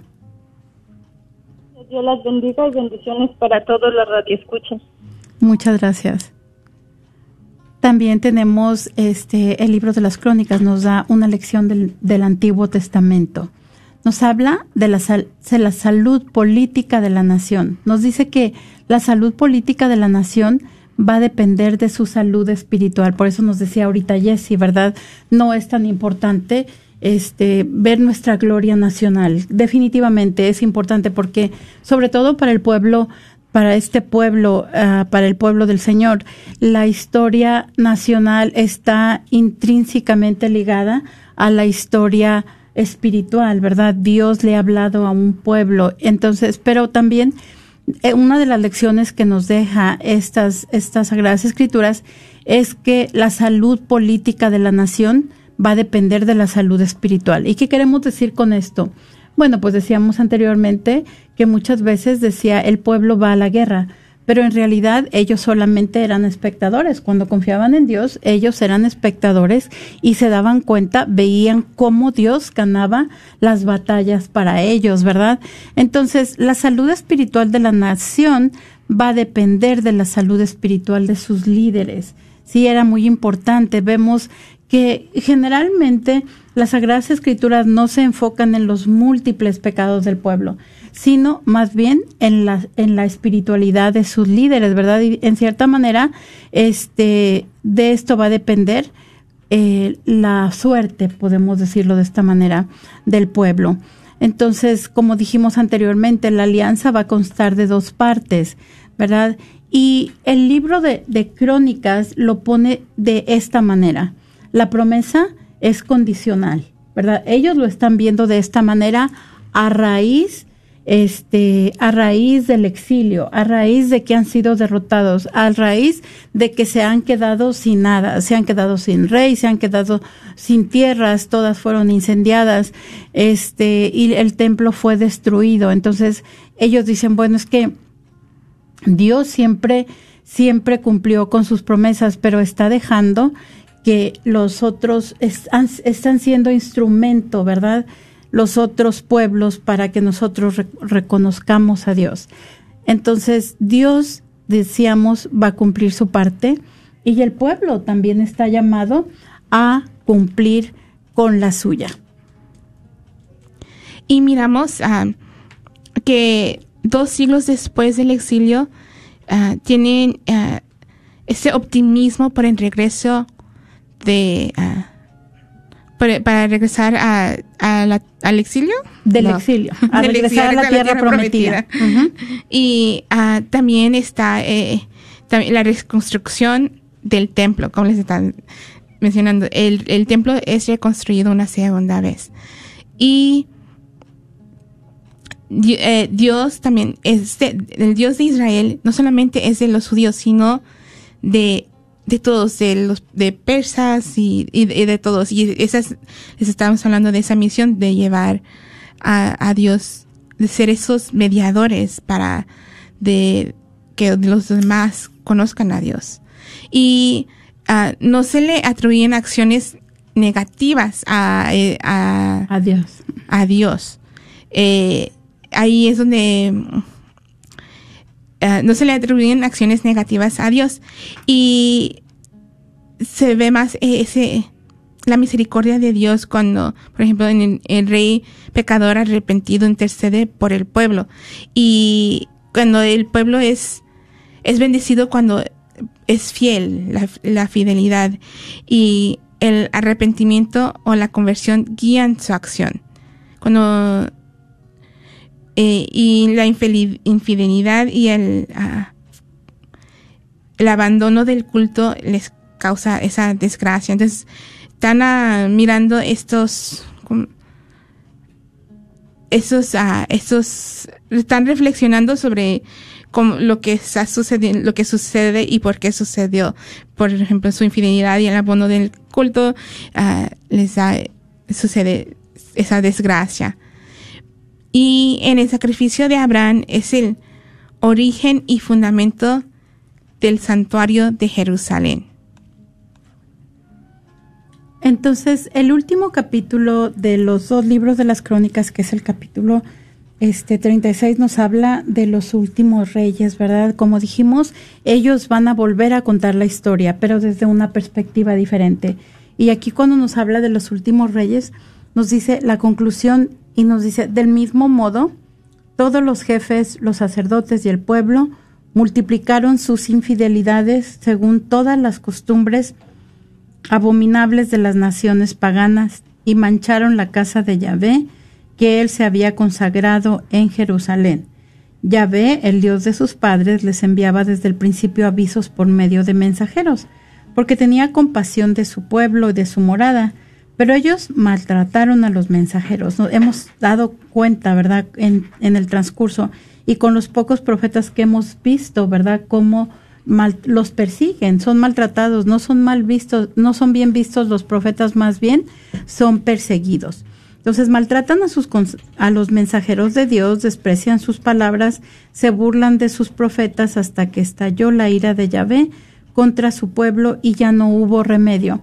Dios las bendiga y bendiciones para todos los radioescuchas. Muchas gracias. También tenemos este el libro de las crónicas, nos da una lección del, Antiguo Testamento. Nos habla de la, de la salud política de la nación. Nos dice que la salud política de la nación va a depender de su salud espiritual. Por eso nos decía ahorita Jesse, ¿verdad? No es tan importante este, ver nuestra gloria nacional. Definitivamente es importante porque, sobre todo para el pueblo para este pueblo, ah, para el pueblo del Señor. La historia nacional está intrínsecamente ligada a la historia espiritual, ¿verdad? Dios le ha hablado a un pueblo. Entonces, pero también eh, una de las lecciones que nos deja estas, estas sagradas escrituras es que la salud política de la nación va a depender de la salud espiritual. ¿Y qué queremos decir con esto? Bueno, pues decíamos anteriormente que muchas veces decía el pueblo va a la guerra, pero en realidad ellos solamente eran espectadores. Cuando confiaban en Dios, ellos eran espectadores y se daban cuenta, veían cómo Dios ganaba las batallas para ellos, ¿verdad? Entonces, la salud espiritual de la nación va a depender de la salud espiritual de sus líderes. Sí, era muy importante. Vemos que generalmente las Sagradas Escrituras no se enfocan en los múltiples pecados del pueblo, sino más bien en la, en la espiritualidad de sus líderes, ¿verdad? Y en cierta manera, este, de esto va a depender eh, la suerte, podemos decirlo de esta manera, del pueblo. Entonces, como dijimos anteriormente, la alianza va a constar de dos partes, ¿verdad? Y el libro de, de crónicas lo pone de esta manera la promesa es condicional, ¿verdad? Ellos lo están viendo de esta manera a raíz este, a raíz del exilio, a raíz de que han sido derrotados, a raíz de que se han quedado sin nada, se han quedado sin rey, se han quedado sin tierras, todas fueron incendiadas, este, y el templo fue destruido. Entonces, ellos dicen, bueno, es que Dios siempre, siempre cumplió con sus promesas, pero está dejando que los otros están siendo instrumento, ¿verdad? Los otros pueblos para que nosotros reconozcamos a Dios. Entonces, Dios, decíamos, va a cumplir su parte y el pueblo también está llamado a cumplir con la suya. Y miramos ah, que dos siglos después del exilio ah, tienen uh, ese optimismo por el regreso de ah, para, regresar a, al exilio. Del exilio a regresar a la, tierra, prometida, y uh, también está eh, también la reconstrucción del templo como les están mencionando. El, el templo es reconstruido una segunda vez. Y eh, Dios también es el Dios de Israel no solamente es de los judíos sino de de todos, de los de persas y, y, de, todos. Y esas, les estábamos hablando de esa misión de llevar a, a Dios, de ser esos mediadores para de que los demás conozcan a Dios. Y uh, no se le atribuyen acciones negativas a, eh, a, a Dios. A Dios. Eh, ahí es donde eh, no se le atribuyen acciones negativas a Dios. Y se ve más la misericordia de Dios cuando, por ejemplo, en el, rey pecador arrepentido intercede por el pueblo. Y cuando el pueblo es, es bendecido cuando es fiel, la, la fidelidad. Y el arrepentimiento o la conversión guían su acción. Cuando eh, y la infidelidad y el, ah, el abandono del culto les causa esa desgracia. Entonces, están ah, mirando estos esos, ah, esos, están reflexionando sobre lo que está sucediendo, lo que sucede y por qué sucedió. Por ejemplo, su infidelidad y el abono del culto, les da, sucede esa desgracia. Y en el sacrificio de Abraham es el origen y fundamento del santuario de Jerusalén. Entonces, el último capítulo de los dos libros de las crónicas, que es el capítulo este 36 nos habla de los últimos reyes, ¿verdad? Como dijimos, ellos van a volver a contar la historia, pero desde una perspectiva diferente. Y aquí cuando nos habla de los últimos reyes, nos dice la conclusión y nos dice, del mismo modo, todos los jefes, los sacerdotes y el pueblo multiplicaron sus infidelidades según todas las costumbres abominables de las naciones paganas y mancharon la casa de Yahvé que él se había consagrado en Jerusalén. Yahvé, el Dios de sus padres, les enviaba desde el principio avisos por medio de mensajeros, porque tenía compasión de su pueblo y de su morada, pero ellos maltrataron a los mensajeros. Nos hemos dado cuenta, ¿verdad?, en, en el transcurso y con los pocos profetas que hemos visto, ¿verdad?, cómo los persiguen, son maltratados, no son mal vistos, no son bien vistos los profetas, más bien son perseguidos. Entonces maltratan a, sus, a los mensajeros de Dios, desprecian sus palabras, se burlan de sus profetas hasta que estalló la ira de Yahvé contra su pueblo y ya no hubo remedio.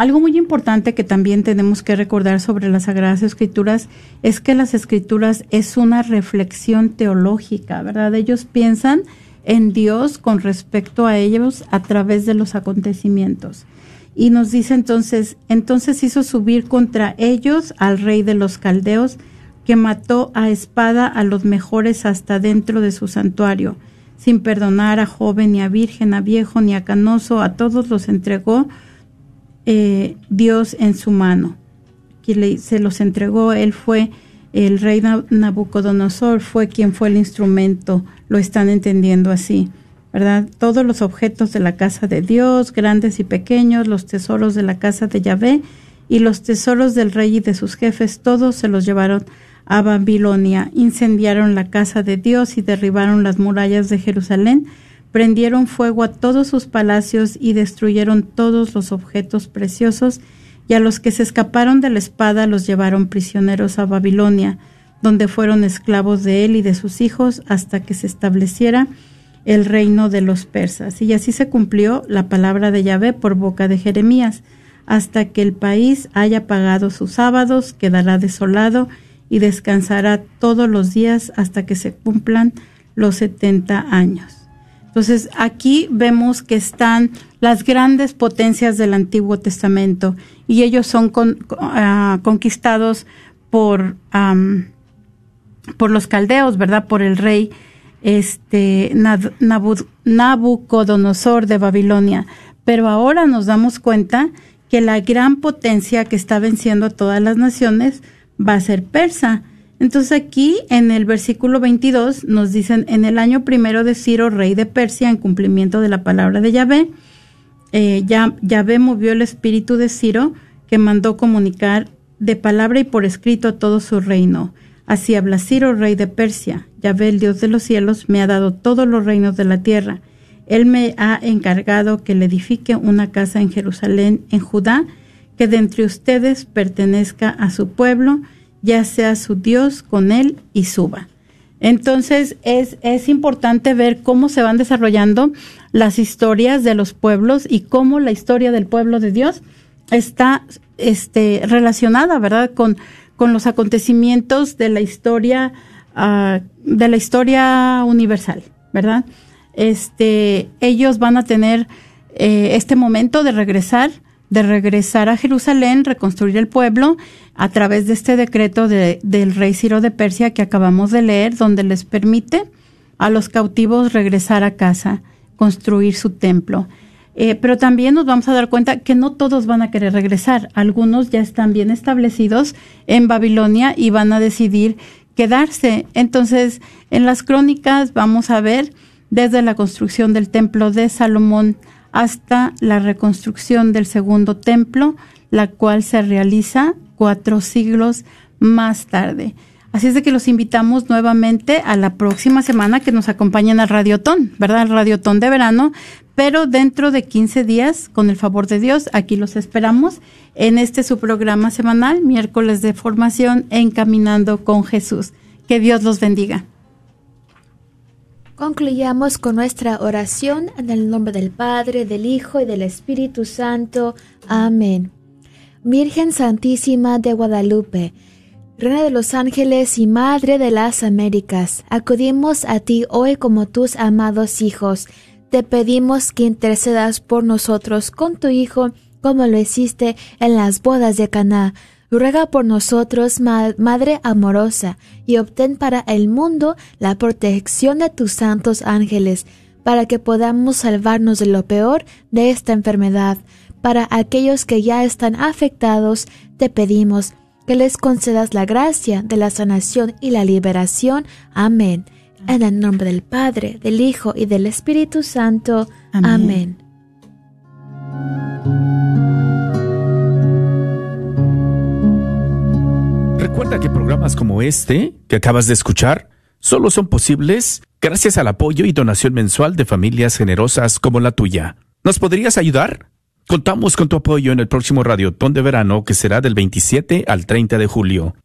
Algo muy importante que también tenemos que recordar sobre las Sagradas Escrituras es que las Escrituras es una reflexión teológica, ¿verdad? Ellos piensan en Dios con respecto a ellos a través de los acontecimientos. Y nos dice entonces, entonces hizo subir contra ellos al rey de los caldeos, que mató a espada a los mejores hasta dentro de su santuario, sin perdonar a joven, ni a virgen, a viejo, ni a canoso, a todos los entregó eh, Dios en su mano. Que se los entregó, él fue el rey Nabucodonosor, fue quien fue el instrumento lo están entendiendo así, ¿verdad? Todos los objetos de la casa de Dios, grandes y pequeños, los tesoros de la casa de Yahvé y los tesoros del rey y de sus jefes, todos se los llevaron a Babilonia, incendiaron la casa de Dios y derribaron las murallas de Jerusalén, prendieron fuego a todos sus palacios y destruyeron todos los objetos preciosos, y a los que se escaparon de la espada los llevaron prisioneros a Babilonia donde fueron esclavos de él y de sus hijos hasta que se estableciera el reino de los persas. Y así se cumplió la palabra de Yahvé por boca de Jeremías. Hasta que el país haya pagado sus sábados, quedará desolado y descansará todos los días hasta que se cumplan los setenta años. Entonces aquí vemos que están las grandes potencias del Antiguo Testamento y ellos son ah, conquistados por por los caldeos, ¿verdad? Por el rey este Nabucodonosor de Babilonia. Pero ahora nos damos cuenta que la gran potencia que está venciendo a todas las naciones va a ser persa. Entonces aquí en el versículo 22 nos dicen, en el año primero de Ciro, rey de Persia, en cumplimiento de la palabra de Yahvé, eh, Yahvé movió el espíritu de Ciro, que mandó comunicar de palabra y por escrito a todo su reino Así habla Ciro, rey de Persia. Yahvé, el Dios de los cielos, me ha dado todos los reinos de la tierra. Él me ha encargado que le edifique una casa en Jerusalén, en Judá, que de entre ustedes pertenezca a su pueblo, ya sea su Dios con él y suba. Entonces es, es importante ver cómo se van desarrollando las historias de los pueblos y cómo la historia del pueblo de Dios está este, relacionada, ¿verdad?, con con los acontecimientos de la historia, ah, de la historia universal, ¿verdad? Este, ellos van a tener eh, este momento de regresar, de regresar a Jerusalén, reconstruir el pueblo a través de este decreto del rey Ciro de Persia que acabamos de leer, donde les permite a los cautivos regresar a casa, construir su templo. Eh, pero también nos vamos a dar cuenta que no todos van a querer regresar. Algunos ya están bien establecidos en Babilonia y van a decidir quedarse. Entonces, en las crónicas vamos a ver desde la construcción del templo de Salomón hasta la reconstrucción del segundo templo, la cual se realiza cuatro siglos más tarde. Así es de que los invitamos nuevamente a la próxima semana que nos acompañen al Radiotón, ¿verdad? Al Radiotón de verano, pero dentro de 15 días, con el favor de Dios, aquí los esperamos en este su programa semanal, miércoles de formación, Encaminando con Jesús. Que Dios los bendiga. Concluyamos con nuestra oración en el nombre del Padre, del Hijo y del Espíritu Santo. Amén. Virgen Santísima de Guadalupe, Reina de los ángeles y Madre de las Américas, acudimos a ti hoy como tus amados hijos. Te pedimos que intercedas por nosotros con tu Hijo, como lo hiciste en las bodas de Caná. Ruega por nosotros, Madre amorosa, y obtén para el mundo la protección de tus santos ángeles, para que podamos salvarnos de lo peor de esta enfermedad. Para aquellos que ya están afectados, te pedimos que les concedas la gracia de la sanación y la liberación. Amén. En el nombre del Padre, del Hijo y del Espíritu Santo. Amén. Recuerda que programas como este que acabas de escuchar solo son posibles gracias al apoyo y donación mensual de familias generosas como la tuya. ¿Nos podrías ayudar? Contamos con tu apoyo en el próximo Radiotón de Verano que será del 27 al 30 de julio.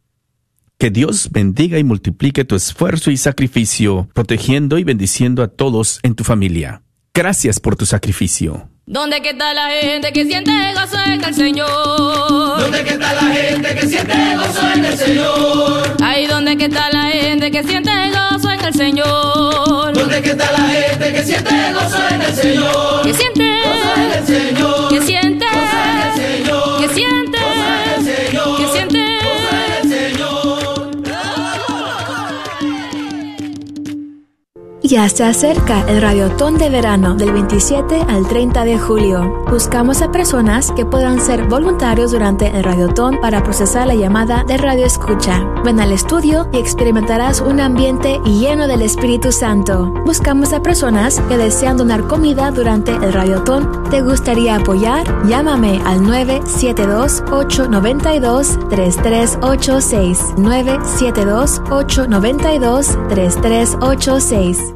Que Dios bendiga y multiplique tu esfuerzo y sacrificio, protegiendo y bendiciendo a todos en tu familia. Gracias por tu sacrificio. ¿Dónde está la gente que siente gozo en el Señor? ¿Dónde está la gente que siente gozo en el Señor? Ahí donde está la gente que siente gozo en el Señor. ¿Dónde está la gente que siente gozo en el Señor? Que siente gozo en el Señor. Que siente gozo en el Señor. Que siente Ya se acerca el Radiotón de Verano del 27 al 30 de julio. Buscamos a personas que puedan ser voluntarios durante el Radiotón para procesar la llamada de Radio Escucha. Ven al estudio y experimentarás un ambiente lleno del Espíritu Santo. Buscamos a personas que desean donar comida durante el Radiotón. ¿Te gustaría apoyar? Llámame al 972-892-3386. 972-892-3386.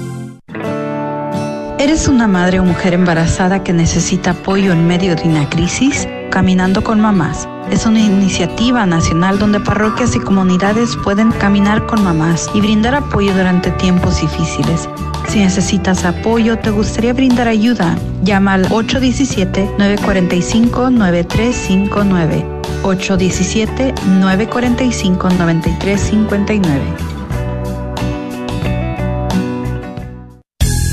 ¿Eres una madre o mujer embarazada que necesita apoyo en medio de una crisis? Caminando con Mamás es una iniciativa nacional donde parroquias y comunidades pueden caminar con mamás y brindar apoyo durante tiempos difíciles. Si necesitas apoyo, te gustaría brindar ayuda, llama al 817-945-9359. 817-945-9359.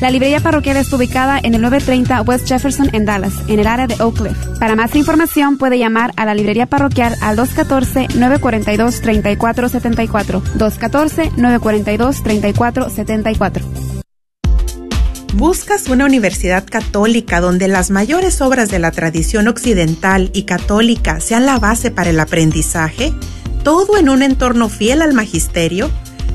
La librería parroquial está ubicada en el 930 West Jefferson en Dallas, en el área de Oak Cliff. Para más información puede llamar a la librería parroquial al 214-942-3474. 214-942-3474. ¿Buscas una universidad católica donde las mayores obras de la tradición occidental y católica sean la base para el aprendizaje? ¿Todo en un entorno fiel al magisterio?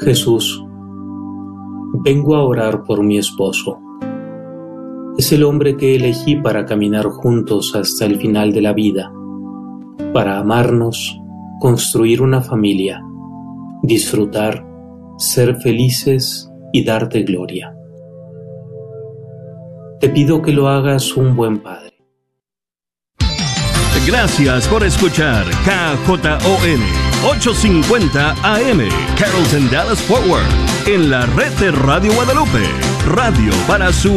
Jesús, vengo a orar por mi esposo. Es el hombre que elegí para caminar juntos hasta el final de la vida, para amarnos, construir una familia, disfrutar, ser felices y darte gloria. Te pido que lo hagas un buen padre. Gracias por escuchar KJON 850 AM Carrollton Dallas Forward en la red de Radio Guadalupe, radio para su